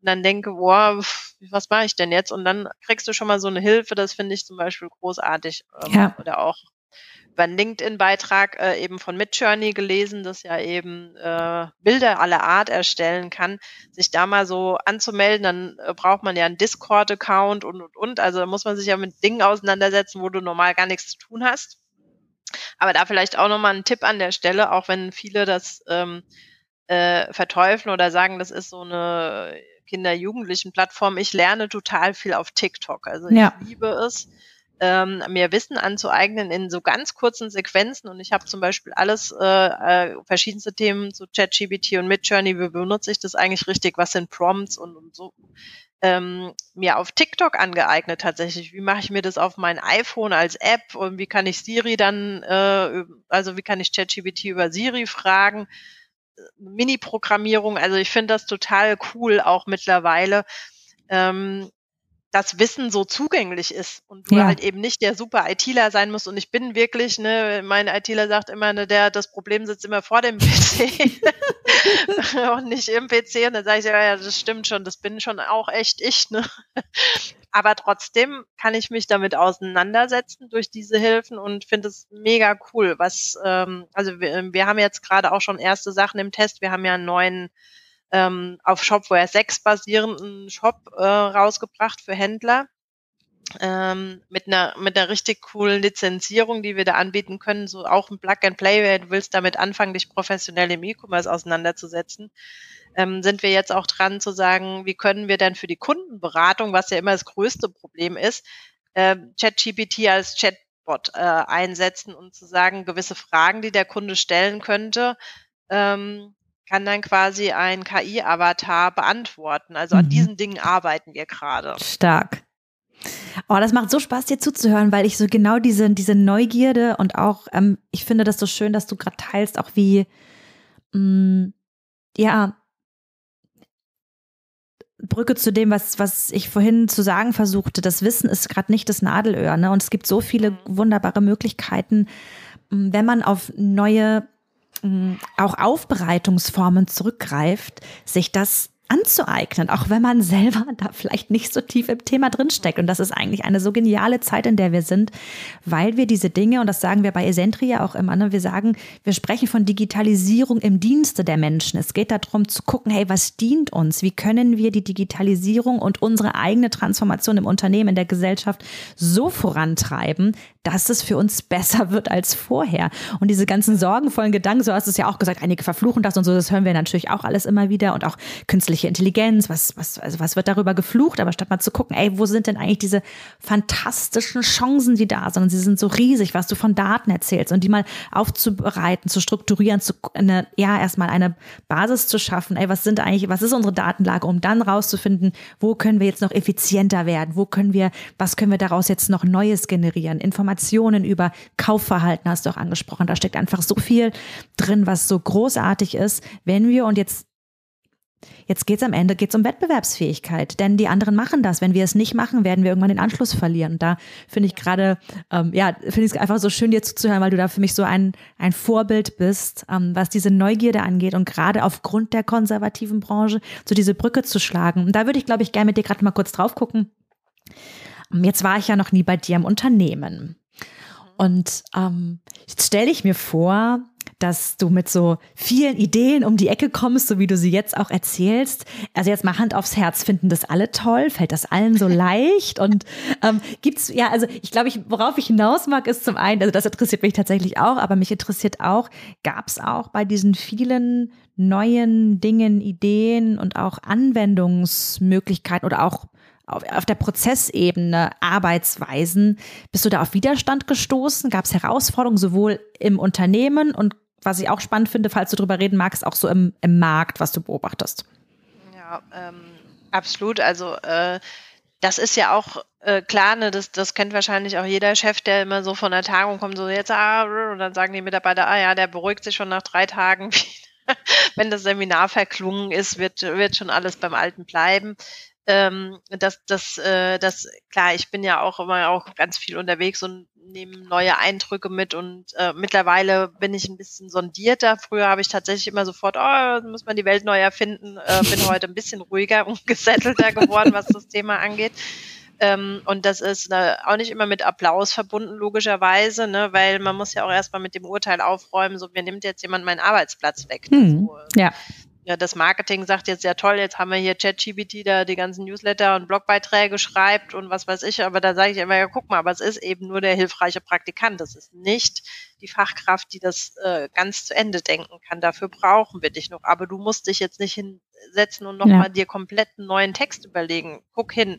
und dann denke, boah, was mache ich denn jetzt? Und dann kriegst du schon mal so eine Hilfe, das finde ich zum Beispiel großartig. Ähm, ja. Oder auch über einen LinkedIn-Beitrag äh, eben von Midjourney gelesen, das ja eben äh, Bilder aller Art erstellen kann, sich da mal so anzumelden, dann äh, braucht man ja einen Discord-Account und, und, und. Also da muss man sich ja mit Dingen auseinandersetzen, wo du normal gar nichts zu tun hast. Aber da vielleicht auch nochmal ein Tipp an der Stelle, auch wenn viele das ähm, äh, verteufeln oder sagen, das ist so eine Kinder-Jugendlichen-Plattform. Ich lerne total viel auf TikTok. Also ja. ich liebe es, ähm, mir Wissen anzueignen in so ganz kurzen Sequenzen. Und ich habe zum Beispiel alles, äh, äh, verschiedenste Themen zu ChatGPT und Midjourney. Wie benutze ich das eigentlich richtig? Was sind Prompts und, und so? Ähm, mir auf TikTok angeeignet tatsächlich. Wie mache ich mir das auf mein iPhone als App und wie kann ich Siri dann, äh, also wie kann ich ChatGPT über Siri fragen? Mini-Programmierung. Also ich finde das total cool auch mittlerweile, ähm, dass Wissen so zugänglich ist und du ja. halt eben nicht der super ITler sein musst. Und ich bin wirklich, ne, mein ITler sagt immer, ne, der, das Problem sitzt immer vor dem [laughs] PC [laughs] und nicht im PC. Und dann sage ich, ja, ja, das stimmt schon, das bin schon auch echt ich, ne. Aber trotzdem kann ich mich damit auseinandersetzen durch diese Hilfen und finde es mega cool. Was, ähm, also wir, wir haben jetzt gerade auch schon erste Sachen im Test. Wir haben ja einen neuen ähm, auf Shopware 6 basierenden Shop äh, rausgebracht für Händler. Ähm, mit einer mit einer richtig coolen Lizenzierung, die wir da anbieten können, so auch ein Plug and Play, wenn du willst damit anfangen, dich professionell im E-Commerce auseinanderzusetzen, ähm, sind wir jetzt auch dran zu sagen, wie können wir denn für die Kundenberatung, was ja immer das größte Problem ist, äh, ChatGPT als Chatbot äh, einsetzen und zu sagen, gewisse Fragen, die der Kunde stellen könnte, ähm, kann dann quasi ein KI-Avatar beantworten. Also an mhm. diesen Dingen arbeiten wir gerade. Stark. Oh, das macht so Spaß, dir zuzuhören, weil ich so genau diese, diese Neugierde und auch, ähm, ich finde das so schön, dass du gerade teilst, auch wie, mh, mm, ja, Brücke zu dem, was, was ich vorhin zu sagen versuchte. Das Wissen ist gerade nicht das Nadelöhr, ne? Und es gibt so viele mhm. wunderbare Möglichkeiten, mm, wenn man auf neue auch Aufbereitungsformen zurückgreift, sich das anzueignen, auch wenn man [laughs] selber da vielleicht nicht so tief im Thema drinsteckt. Und das ist eigentlich eine so geniale Zeit, in der wir sind, weil wir diese Dinge, und das sagen wir bei Esentria auch immer, ne, wir sagen, wir sprechen von Digitalisierung im Dienste der Menschen. Es geht darum zu gucken, hey, was dient uns? Wie können wir die Digitalisierung und unsere eigene Transformation im Unternehmen, in der Gesellschaft so vorantreiben, dass es für uns besser wird als vorher. Und diese ganzen sorgenvollen Gedanken, so hast du es ja auch gesagt, einige verfluchen das und so, das hören wir natürlich auch alles immer wieder und auch künstliche Intelligenz, was, was, also was wird darüber geflucht, aber statt mal zu gucken, ey, wo sind denn eigentlich diese fantastischen Chancen, die da sind? Und sie sind so riesig, was du von Daten erzählst und die mal aufzubereiten, zu strukturieren, zu, eine, ja, erstmal eine Basis zu schaffen. Ey, was sind eigentlich, was ist unsere Datenlage, um dann rauszufinden, wo können wir jetzt noch effizienter werden? Wo können wir, was können wir daraus jetzt noch Neues generieren? Informationen Informationen über Kaufverhalten hast du auch angesprochen. Da steckt einfach so viel drin, was so großartig ist, wenn wir und jetzt Jetzt geht es am Ende geht's um Wettbewerbsfähigkeit, denn die anderen machen das. Wenn wir es nicht machen, werden wir irgendwann den Anschluss verlieren. Und da finde ich gerade, ähm, ja, finde ich es einfach so schön, dir zuzuhören, weil du da für mich so ein, ein Vorbild bist, ähm, was diese Neugierde angeht und gerade aufgrund der konservativen Branche so diese Brücke zu schlagen. Und da würde ich, glaube ich, gerne mit dir gerade mal kurz drauf gucken. Ähm, jetzt war ich ja noch nie bei dir im Unternehmen. Und ähm, jetzt stelle ich mir vor, dass du mit so vielen Ideen um die Ecke kommst, so wie du sie jetzt auch erzählst. Also jetzt mal Hand aufs Herz, finden das alle toll? Fällt das allen so [laughs] leicht? Und ähm, gibt's ja, also ich glaube, ich, worauf ich hinaus mag, ist zum einen, also das interessiert mich tatsächlich auch, aber mich interessiert auch, gab es auch bei diesen vielen neuen Dingen, Ideen und auch Anwendungsmöglichkeiten oder auch auf, auf der Prozessebene Arbeitsweisen, bist du da auf Widerstand gestoßen? Gab es Herausforderungen sowohl im Unternehmen und was ich auch spannend finde, falls du darüber reden magst, auch so im, im Markt, was du beobachtest. Ja, ähm, absolut. Also äh, das ist ja auch äh, klar, ne, das, das kennt wahrscheinlich auch jeder Chef, der immer so von der Tagung kommt, so jetzt, ah, und dann sagen die Mitarbeiter, ah ja, der beruhigt sich schon nach drei Tagen [laughs] Wenn das Seminar verklungen ist, wird, wird schon alles beim Alten bleiben ähm, dass das, äh, das, klar, ich bin ja auch immer auch ganz viel unterwegs und nehme neue Eindrücke mit und äh, mittlerweile bin ich ein bisschen sondierter. Früher habe ich tatsächlich immer sofort, oh, muss man die Welt neu erfinden. Äh, bin [laughs] heute ein bisschen ruhiger [laughs] und gesettelter geworden, was das Thema angeht. Ähm, und das ist äh, auch nicht immer mit Applaus verbunden, logischerweise, ne, weil man muss ja auch erstmal mit dem Urteil aufräumen, so mir nimmt jetzt jemand meinen Arbeitsplatz weg. Hm, so, ja ja, das Marketing sagt jetzt ja toll, jetzt haben wir hier ChatGPT, da die ganzen Newsletter und Blogbeiträge schreibt und was weiß ich, aber da sage ich immer, ja, guck mal, aber es ist eben nur der hilfreiche Praktikant, das ist nicht die Fachkraft, die das äh, ganz zu Ende denken kann. Dafür brauchen wir dich noch, aber du musst dich jetzt nicht hinsetzen und nochmal ja. dir komplett einen neuen Text überlegen. Guck hin.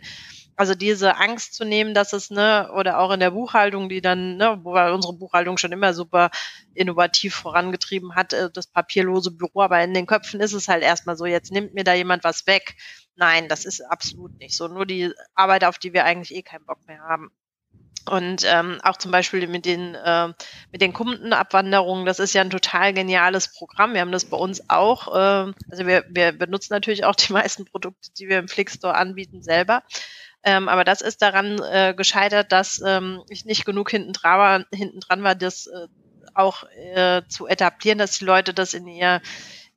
Also diese Angst zu nehmen, dass es, ne, oder auch in der Buchhaltung, die dann, ne, wo wir unsere Buchhaltung schon immer super innovativ vorangetrieben hat, äh, das papierlose Büro, aber in den Köpfen ist es halt erstmal so, jetzt nimmt mir da jemand was weg. Nein, das ist absolut nicht so. Nur die Arbeit, auf die wir eigentlich eh keinen Bock mehr haben. Und ähm, auch zum Beispiel mit den, äh, mit den Kundenabwanderungen, das ist ja ein total geniales Programm. Wir haben das bei uns auch. Äh, also wir, wir benutzen natürlich auch die [laughs] meisten Produkte, die wir im Flickstore anbieten, selber. Ähm, aber das ist daran äh, gescheitert, dass ähm, ich nicht genug hinten dran war, hinten war das äh, auch äh, zu etablieren, dass die Leute das in ihr,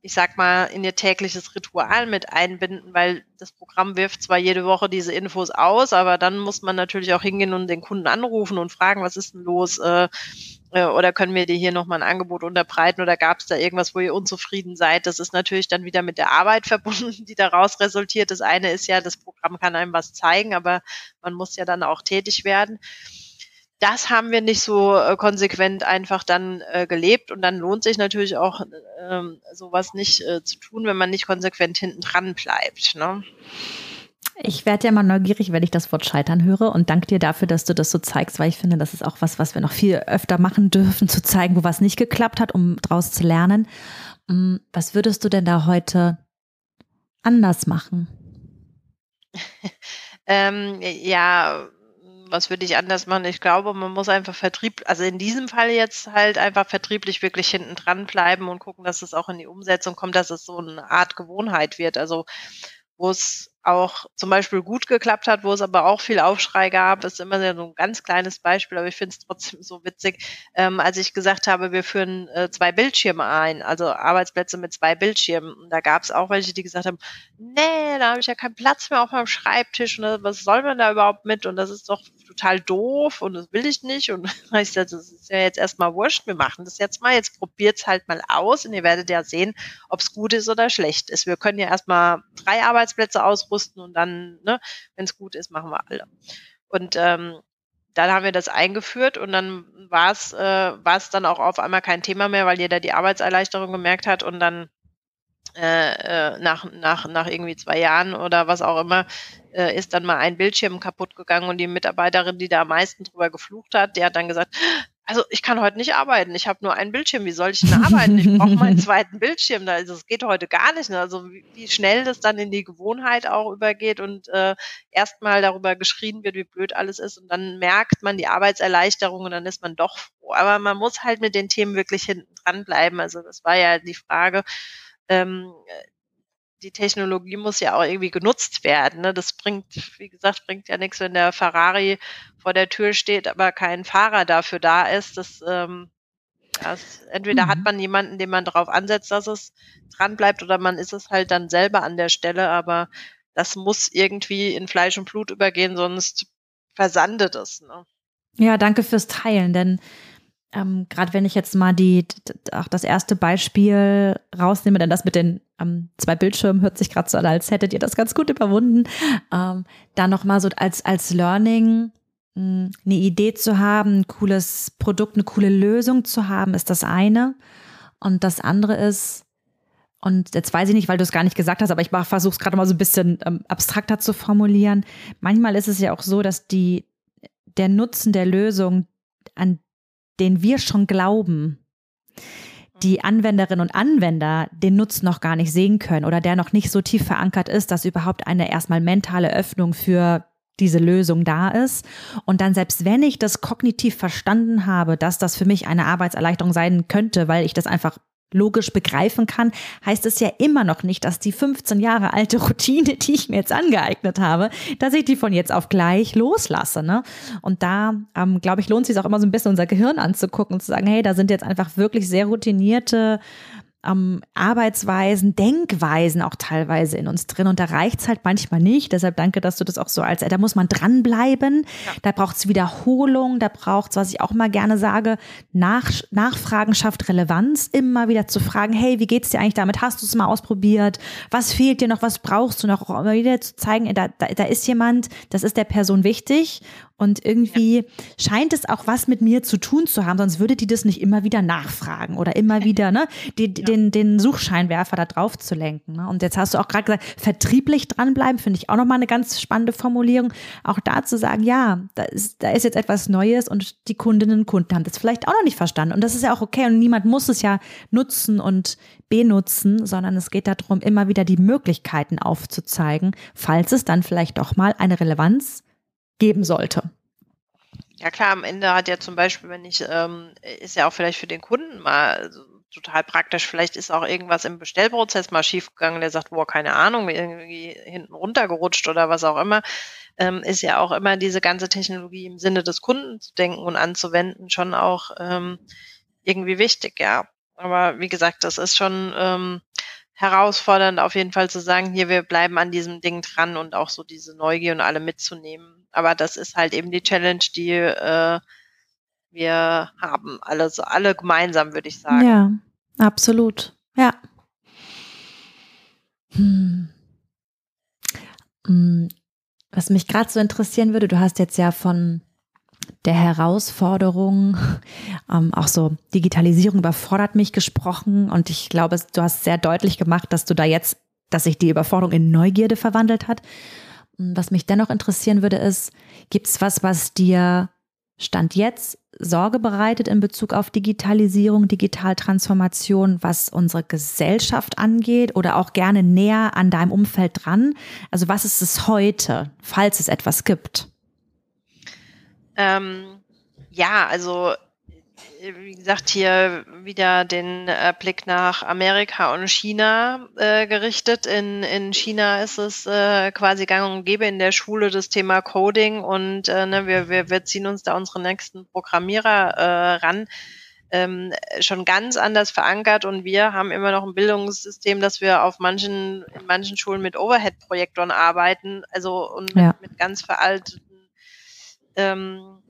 ich sag mal, in ihr tägliches Ritual mit einbinden, weil das Programm wirft zwar jede Woche diese Infos aus, aber dann muss man natürlich auch hingehen und den Kunden anrufen und fragen, was ist denn los? Äh, oder können wir dir hier nochmal ein Angebot unterbreiten oder gab es da irgendwas, wo ihr unzufrieden seid? Das ist natürlich dann wieder mit der Arbeit [laughs] verbunden, die daraus resultiert. Das eine ist ja, das Programm kann einem was zeigen, aber man muss ja dann auch tätig werden. Das haben wir nicht so äh, konsequent einfach dann äh, gelebt und dann lohnt sich natürlich auch ähm, sowas nicht äh, zu tun, wenn man nicht konsequent hinten dran bleibt. Ne? Ich werde ja mal neugierig, wenn ich das Wort Scheitern höre und danke dir dafür, dass du das so zeigst, weil ich finde, das ist auch was, was wir noch viel öfter machen dürfen, zu zeigen, wo was nicht geklappt hat, um daraus zu lernen. Mm, was würdest du denn da heute anders machen? [laughs] ähm, ja, was würde ich anders machen? Ich glaube, man muss einfach Vertrieb, also in diesem Fall jetzt halt einfach vertrieblich wirklich hinten dran bleiben und gucken, dass es auch in die Umsetzung kommt, dass es so eine Art Gewohnheit wird. Also wo es auch zum Beispiel gut geklappt hat, wo es aber auch viel Aufschrei gab, ist immer so ein ganz kleines Beispiel, aber ich finde es trotzdem so witzig, ähm, als ich gesagt habe, wir führen äh, zwei Bildschirme ein, also Arbeitsplätze mit zwei Bildschirmen. Und da gab es auch welche, die gesagt haben, nee, da habe ich ja keinen Platz mehr auf meinem Schreibtisch und was soll man da überhaupt mit? Und das ist doch total doof und das will ich nicht. Und [laughs] ich sagte, das ist ja jetzt erstmal wurscht, wir machen das jetzt mal, jetzt probiert's halt mal aus und ihr werdet ja sehen, ob es gut ist oder schlecht ist. Wir können ja erstmal drei Arbeitsplätze ausrüsten und dann, ne, wenn es gut ist, machen wir alle. Und ähm, dann haben wir das eingeführt und dann war es äh, dann auch auf einmal kein Thema mehr, weil jeder die Arbeitserleichterung gemerkt hat und dann äh, äh, nach, nach, nach irgendwie zwei Jahren oder was auch immer, äh, ist dann mal ein Bildschirm kaputt gegangen und die Mitarbeiterin, die da am meisten drüber geflucht hat, die hat dann gesagt, also ich kann heute nicht arbeiten, ich habe nur einen Bildschirm, wie soll ich denn arbeiten? Ich brauche meinen [laughs] zweiten Bildschirm, also es geht heute gar nicht. Ne? Also wie, wie, schnell das dann in die Gewohnheit auch übergeht und äh, erstmal darüber geschrien wird, wie blöd alles ist und dann merkt man die Arbeitserleichterung und dann ist man doch froh. Aber man muss halt mit den Themen wirklich hinten dran bleiben. Also das war ja die Frage, ähm, die Technologie muss ja auch irgendwie genutzt werden. Ne? Das bringt, wie gesagt, bringt ja nichts, wenn der Ferrari vor der Tür steht, aber kein Fahrer dafür da ist. Das, ähm, das entweder mhm. hat man jemanden, den man darauf ansetzt, dass es dran bleibt, oder man ist es halt dann selber an der Stelle. Aber das muss irgendwie in Fleisch und Blut übergehen, sonst versandet es. Ne? Ja, danke fürs Teilen, denn ähm, gerade wenn ich jetzt mal die, auch das erste Beispiel rausnehme, denn das mit den ähm, zwei Bildschirmen hört sich gerade so an, als hättet ihr das ganz gut überwunden. Ähm, da nochmal so als, als Learning mh, hm, eine Idee zu haben, ein cooles Produkt, eine coole Lösung zu haben, ist das eine. Und das andere ist, und jetzt weiß ich nicht, weil du es gar nicht gesagt hast, aber ich versuche es gerade mal so ein bisschen ähm, abstrakter zu formulieren. Manchmal ist es ja auch so, dass die, der Nutzen der Lösung, an den wir schon glauben, die Anwenderinnen und Anwender den Nutzen noch gar nicht sehen können oder der noch nicht so tief verankert ist, dass überhaupt eine erstmal mentale Öffnung für diese Lösung da ist. Und dann selbst wenn ich das kognitiv verstanden habe, dass das für mich eine Arbeitserleichterung sein könnte, weil ich das einfach logisch begreifen kann, heißt es ja immer noch nicht, dass die 15 Jahre alte Routine, die ich mir jetzt angeeignet habe, dass ich die von jetzt auf gleich loslasse. Ne? Und da, ähm, glaube ich, lohnt es sich auch immer so ein bisschen unser Gehirn anzugucken und zu sagen, hey, da sind jetzt einfach wirklich sehr routinierte ähm, Arbeitsweisen, Denkweisen auch teilweise in uns drin. Und da reicht's halt manchmal nicht. Deshalb danke, dass du das auch so als, da muss man dranbleiben. Ja. Da braucht's Wiederholung. Da braucht's, was ich auch mal gerne sage, Nach, Nachfragen schafft Relevanz. Immer wieder zu fragen, hey, wie geht's dir eigentlich damit? Hast du es mal ausprobiert? Was fehlt dir noch? Was brauchst du noch? Auch immer wieder zu zeigen, da, da, da ist jemand, das ist der Person wichtig. Und irgendwie ja. scheint es auch was mit mir zu tun zu haben, sonst würde die das nicht immer wieder nachfragen oder immer wieder ne, die, ja. den, den Suchscheinwerfer da drauf zu lenken. Ne? Und jetzt hast du auch gerade gesagt, vertrieblich dranbleiben, finde ich auch nochmal eine ganz spannende Formulierung. Auch da zu sagen, ja, da ist, da ist jetzt etwas Neues und die Kundinnen und Kunden haben das vielleicht auch noch nicht verstanden. Und das ist ja auch okay und niemand muss es ja nutzen und benutzen, sondern es geht darum, immer wieder die Möglichkeiten aufzuzeigen, falls es dann vielleicht doch mal eine Relevanz geben sollte. Ja klar, am Ende hat ja zum Beispiel, wenn ich, ähm, ist ja auch vielleicht für den Kunden mal also total praktisch, vielleicht ist auch irgendwas im Bestellprozess mal schiefgegangen, der sagt, boah, keine Ahnung, irgendwie hinten runtergerutscht oder was auch immer, ähm, ist ja auch immer diese ganze Technologie im Sinne des Kunden zu denken und anzuwenden schon auch ähm, irgendwie wichtig, ja. Aber wie gesagt, das ist schon ähm, herausfordernd auf jeden Fall zu sagen, hier, wir bleiben an diesem Ding dran und auch so diese Neugier und alle mitzunehmen aber das ist halt eben die Challenge, die äh, wir haben. Alle, so, alle gemeinsam, würde ich sagen. Ja, absolut. Ja. Hm. hm. Was mich gerade so interessieren würde, du hast jetzt ja von der Herausforderung, ähm, auch so Digitalisierung überfordert mich gesprochen und ich glaube, du hast sehr deutlich gemacht, dass du da jetzt, dass sich die Überforderung in Neugierde verwandelt hat. Was mich dennoch interessieren würde, ist, gibt es was, was dir Stand jetzt Sorge bereitet in Bezug auf Digitalisierung, Digitaltransformation, was unsere Gesellschaft angeht oder auch gerne näher an deinem Umfeld dran? Also was ist es heute, falls es etwas gibt? Ähm, ja, also wie gesagt, hier wieder den äh, Blick nach Amerika und China äh, gerichtet. In, in China ist es äh, quasi gang und gäbe in der Schule das Thema Coding und äh, ne, wir, wir, wir ziehen uns da unsere nächsten Programmierer äh, ran. Ähm, schon ganz anders verankert und wir haben immer noch ein Bildungssystem, dass wir auf manchen, in manchen Schulen mit Overhead-Projektoren arbeiten, also und ja. mit, mit ganz veralteten ähm,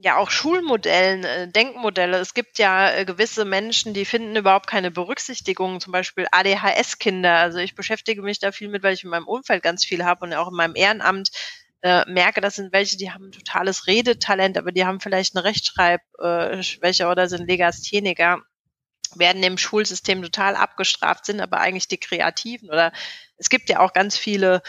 ja auch Schulmodellen, äh, Denkmodelle. Es gibt ja äh, gewisse Menschen, die finden überhaupt keine Berücksichtigung, zum Beispiel ADHS-Kinder. Also ich beschäftige mich da viel mit, weil ich in meinem Umfeld ganz viel habe und auch in meinem Ehrenamt äh, merke, das sind welche, die haben ein totales Redetalent, aber die haben vielleicht eine Rechtschreibschwäche äh, oder sind Legastheniker, werden im Schulsystem total abgestraft, sind aber eigentlich die Kreativen oder es gibt ja auch ganz viele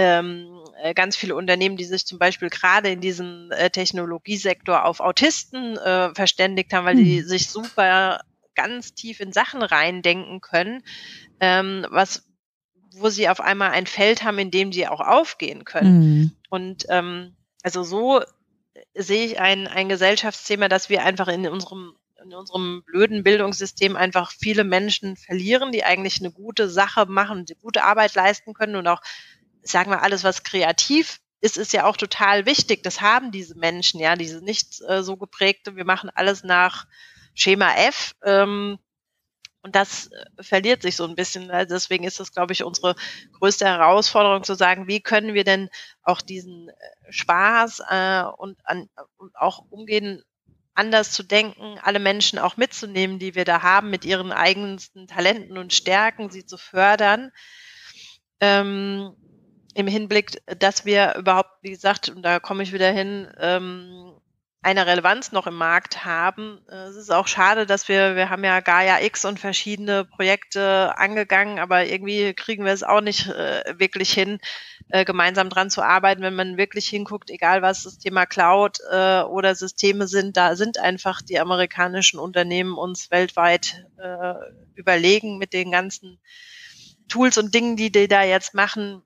ähm, äh, ganz viele Unternehmen, die sich zum Beispiel gerade in diesem äh, Technologiesektor auf Autisten äh, verständigt haben, weil mhm. die sich super ganz tief in Sachen reindenken können, ähm, was wo sie auf einmal ein Feld haben, in dem sie auch aufgehen können. Mhm. Und ähm, also so sehe ich ein, ein Gesellschaftsthema, dass wir einfach in unserem in unserem blöden Bildungssystem einfach viele Menschen verlieren, die eigentlich eine gute Sache machen, die gute Arbeit leisten können und auch, sagen wir, alles, was kreativ ist, ist ja auch total wichtig. Das haben diese Menschen, ja, diese nicht äh, so geprägte, wir machen alles nach Schema F. Ähm, und das äh, verliert sich so ein bisschen. Also deswegen ist das, glaube ich, unsere größte Herausforderung zu sagen, wie können wir denn auch diesen äh, Spaß äh, und, an, und auch umgehen, anders zu denken, alle Menschen auch mitzunehmen, die wir da haben, mit ihren eigensten Talenten und Stärken, sie zu fördern. Ähm, Im Hinblick, dass wir überhaupt, wie gesagt, und da komme ich wieder hin, ähm, eine Relevanz noch im Markt haben. Äh, es ist auch schade, dass wir, wir haben ja Gaia X und verschiedene Projekte angegangen, aber irgendwie kriegen wir es auch nicht äh, wirklich hin, äh, gemeinsam dran zu arbeiten, wenn man wirklich hinguckt, egal was das Thema Cloud äh, oder Systeme sind, da sind einfach die amerikanischen Unternehmen uns weltweit äh, überlegen mit den ganzen Tools und Dingen, die die da jetzt machen.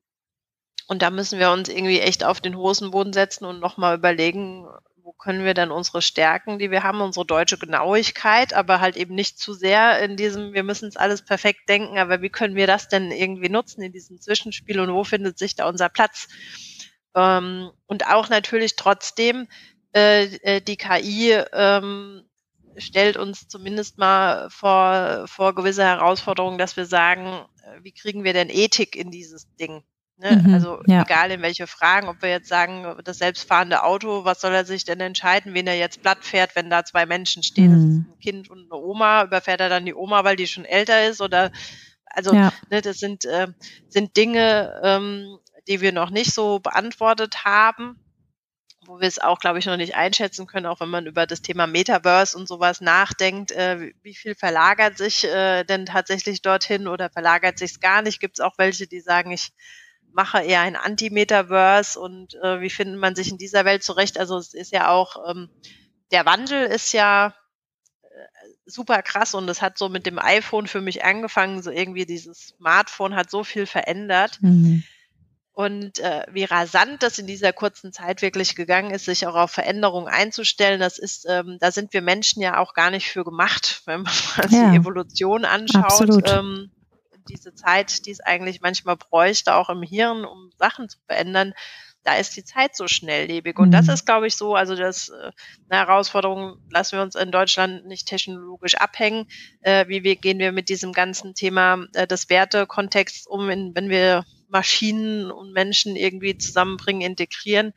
Und da müssen wir uns irgendwie echt auf den Hosenboden setzen und nochmal überlegen, wo können wir dann unsere Stärken, die wir haben, unsere deutsche Genauigkeit, aber halt eben nicht zu sehr in diesem, wir müssen es alles perfekt denken, aber wie können wir das denn irgendwie nutzen in diesem Zwischenspiel und wo findet sich da unser Platz? Ähm, und auch natürlich trotzdem, äh, äh die KI ähm, stellt uns zumindest mal vor, vor gewisse Herausforderungen, dass wir sagen, äh, wie kriegen wir denn Ethik in dieses Ding? Ne? Mhm, also ja. egal in welche Fragen, ob wir jetzt sagen, das selbstfahrende Auto, was soll er sich denn entscheiden, wen er jetzt platt fährt, wenn da zwei Menschen stehen, mhm. das ist ein Kind und eine Oma, überfährt er dann die Oma, weil die schon älter ist oder also ja. ne, das sind, äh, sind Dinge, ähm, die wir noch nicht so beantwortet haben, wo wir es auch, glaube ich, noch nicht einschätzen können, auch wenn man über das Thema Metaverse und sowas nachdenkt, äh, wie viel verlagert sich äh, denn tatsächlich dorthin oder verlagert sich es gar nicht? Gibt es auch welche, die sagen, ich mache eher ein Anti-Metaverse und äh, wie findet man sich in dieser Welt zurecht? Also es ist ja auch, ähm, der Wandel ist ja äh, super krass und es hat so mit dem iPhone für mich angefangen, so irgendwie dieses Smartphone hat so viel verändert. Mhm. Und äh, wie rasant das in dieser kurzen Zeit wirklich gegangen ist, sich auch auf Veränderungen einzustellen, das ist, ähm, da sind wir Menschen ja auch gar nicht für gemacht, [laughs] wenn man mal ja. die Evolution anschaut. Ähm, diese Zeit, die es eigentlich manchmal bräuchte, auch im Hirn, um Sachen zu verändern, da ist die Zeit so schnelllebig. Und das mhm. ist, glaube ich, so, also das äh, eine Herausforderung, lassen wir uns in Deutschland nicht technologisch abhängen. Äh, wie wir, gehen wir mit diesem ganzen Thema äh, des Wertekontexts um, in, wenn wir Maschinen und Menschen irgendwie zusammenbringen, integrieren?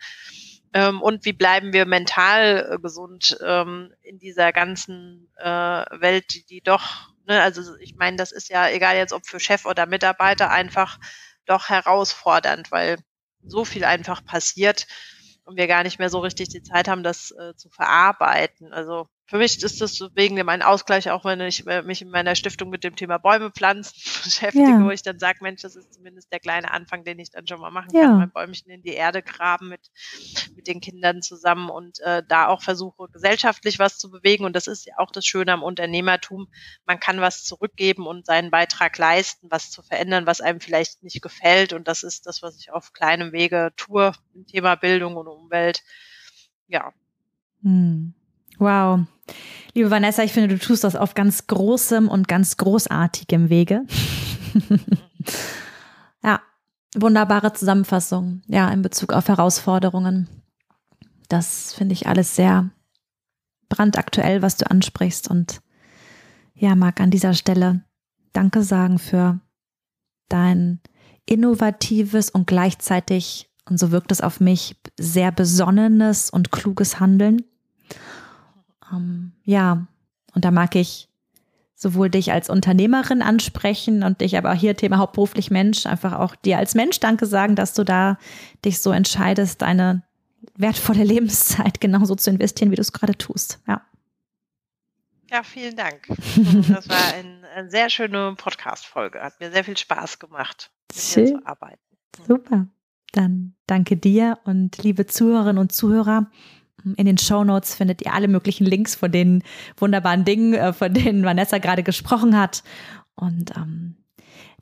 Ähm, und wie bleiben wir mental äh, gesund ähm, in dieser ganzen äh, Welt, die, die doch Ne? Also ich meine, das ist ja egal jetzt ob für Chef oder Mitarbeiter einfach doch herausfordernd, weil so viel einfach passiert und wir gar nicht mehr so richtig die Zeit haben, das äh, zu verarbeiten. Also für mich ist das wegen dem einen Ausgleich, auch wenn ich äh, mich in meiner Stiftung mit dem Thema Bäume pflanzen [laughs] beschäftige, ja. wo ich dann sage, Mensch, das ist zumindest der kleine Anfang, den ich dann schon mal machen ja. kann, mein Bäumchen in die Erde graben mit, mit den Kindern zusammen und äh, da auch versuche, gesellschaftlich was zu bewegen. Und das ist ja auch das Schöne am Unternehmertum. Man kann was zurückgeben und seinen Beitrag leisten, was zu verändern, was einem vielleicht nicht gefällt. Und das ist das, was ich auf kleinem Wege tue im Thema Bildung und Umwelt. Ja. Hm. Wow. Liebe Vanessa, ich finde, du tust das auf ganz großem und ganz großartigem Wege. [laughs] ja, wunderbare Zusammenfassung, ja, in Bezug auf Herausforderungen. Das finde ich alles sehr brandaktuell, was du ansprichst. Und ja, mag an dieser Stelle Danke sagen für dein innovatives und gleichzeitig, und so wirkt es auf mich, sehr besonnenes und kluges Handeln ähm, ja, und da mag ich sowohl dich als Unternehmerin ansprechen und dich aber hier Thema hauptberuflich Mensch, einfach auch dir als Mensch Danke sagen, dass du da dich so entscheidest, deine wertvolle [laughs] Lebenszeit genauso zu investieren, wie du es gerade tust. Ja. Ja, vielen Dank. [laughs] Das war ein, eine sehr schöne Podcast-Folge. Hat mir sehr viel Spaß gemacht, mit Schön. dir zu arbeiten. Super. Dann danke dir und liebe Zuhörerinnen und Zuhörer. In den Show Notes findet ihr alle möglichen Links von den wunderbaren Dingen, äh, von denen Vanessa gerade gesprochen hat. Und ähm,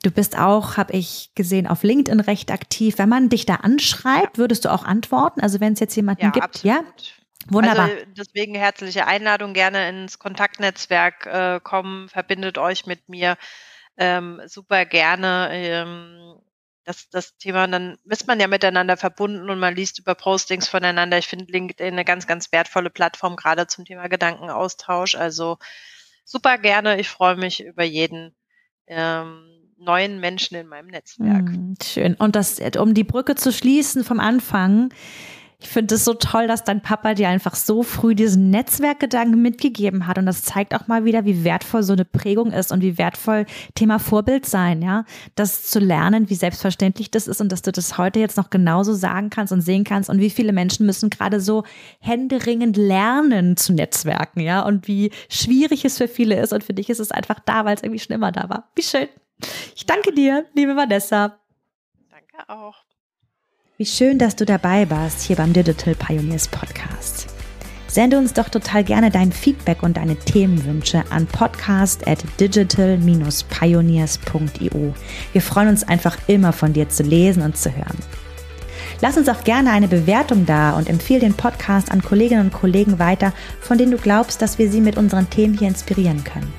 du bist auch, habe ich gesehen, auf LinkedIn recht aktiv. Wenn man dich da anschreibt, würdest du auch antworten? Also wenn es jetzt jemanden ja, gibt, absolut. ja? Wunderbar. Also deswegen herzliche Einladung, gerne ins Kontaktnetzwerk äh, kommen, verbindet euch mit mir ähm, super gerne. Ähm, das, das Thema, dann ist man ja miteinander verbunden und man liest über Postings voneinander. Ich finde LinkedIn eine ganz, ganz wertvolle Plattform, gerade zum Thema Gedankenaustausch. Also super gerne. Ich freue mich über jeden ähm, neuen Menschen in meinem Netzwerk. Hm, schön. Und das, um die Brücke zu schließen vom Anfang, ich finde es so toll, dass dein Papa dir einfach so früh diesen Netzwerkgedanken mitgegeben hat. Und das zeigt auch mal wieder, wie wertvoll so eine Prägung ist und wie wertvoll Thema Vorbild sein, ja. Das zu lernen, wie selbstverständlich das ist und dass du das heute jetzt noch genauso sagen kannst und sehen kannst und wie viele Menschen müssen gerade so händeringend lernen zu Netzwerken, ja. Und wie schwierig es für viele ist. Und für dich ist es einfach da, weil es irgendwie schon immer da war. Wie schön. Ich danke dir, liebe Vanessa. Danke auch. Wie schön, dass du dabei warst hier beim Digital Pioneers Podcast. Sende uns doch total gerne dein Feedback und deine Themenwünsche an podcast at digital-pioneers.io. Wir freuen uns einfach immer von dir zu lesen und zu hören. Lass uns auch gerne eine Bewertung da und empfehle den Podcast an Kolleginnen und Kollegen weiter, von denen du glaubst, dass wir sie mit unseren Themen hier inspirieren können.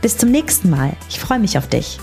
Bis zum nächsten Mal. Ich freue mich auf dich.